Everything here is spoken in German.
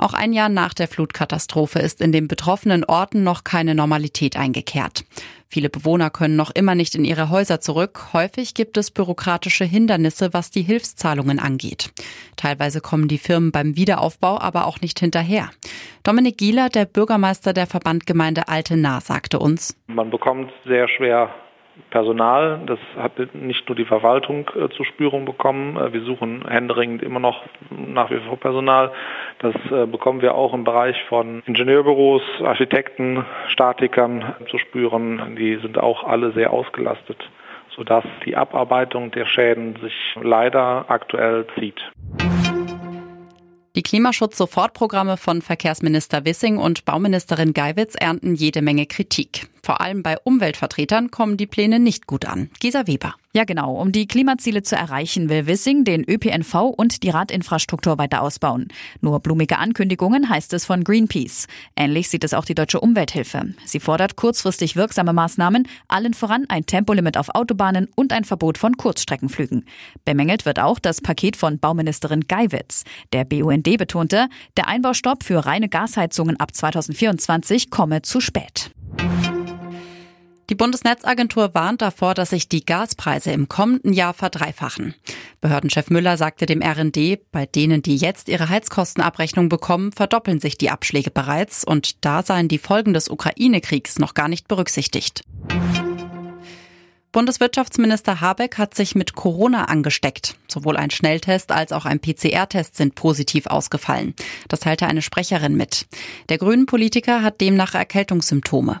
Auch ein Jahr nach der Flutkatastrophe ist in den betroffenen Orten noch keine Normalität eingekehrt. Viele Bewohner können noch immer nicht in ihre Häuser zurück. Häufig gibt es bürokratische Hindernisse, was die Hilfszahlungen angeht. Teilweise kommen die Firmen beim Wiederaufbau aber auch nicht hinterher. Dominik Gieler, der Bürgermeister der Verbandgemeinde Altena, sagte uns. Man bekommt sehr schwer Personal. Das hat nicht nur die Verwaltung äh, zu spüren bekommen. Äh, wir suchen händeringend immer noch nach wie vor Personal. Das äh, bekommen wir auch im Bereich von Ingenieurbüros, Architekten, Statikern zu spüren. Die sind auch alle sehr ausgelastet, sodass die Abarbeitung der Schäden sich leider aktuell zieht. Die Klimaschutz-Sofortprogramme von Verkehrsminister Wissing und Bauministerin Geiwitz ernten jede Menge Kritik. Vor allem bei Umweltvertretern kommen die Pläne nicht gut an. Gisa Weber. Ja, genau. Um die Klimaziele zu erreichen, will Wissing den ÖPNV und die Radinfrastruktur weiter ausbauen. Nur blumige Ankündigungen heißt es von Greenpeace. Ähnlich sieht es auch die Deutsche Umwelthilfe. Sie fordert kurzfristig wirksame Maßnahmen, allen voran ein Tempolimit auf Autobahnen und ein Verbot von Kurzstreckenflügen. Bemängelt wird auch das Paket von Bauministerin Geiwitz. Der BUND betonte, der Einbaustopp für reine Gasheizungen ab 2024 komme zu spät. Die Bundesnetzagentur warnt davor, dass sich die Gaspreise im kommenden Jahr verdreifachen. Behördenchef Müller sagte dem RND, bei denen, die jetzt ihre Heizkostenabrechnung bekommen, verdoppeln sich die Abschläge bereits und da seien die Folgen des Ukraine-Kriegs noch gar nicht berücksichtigt. Bundeswirtschaftsminister Habeck hat sich mit Corona angesteckt. Sowohl ein Schnelltest als auch ein PCR-Test sind positiv ausgefallen. Das teilte eine Sprecherin mit. Der grünen Politiker hat demnach Erkältungssymptome.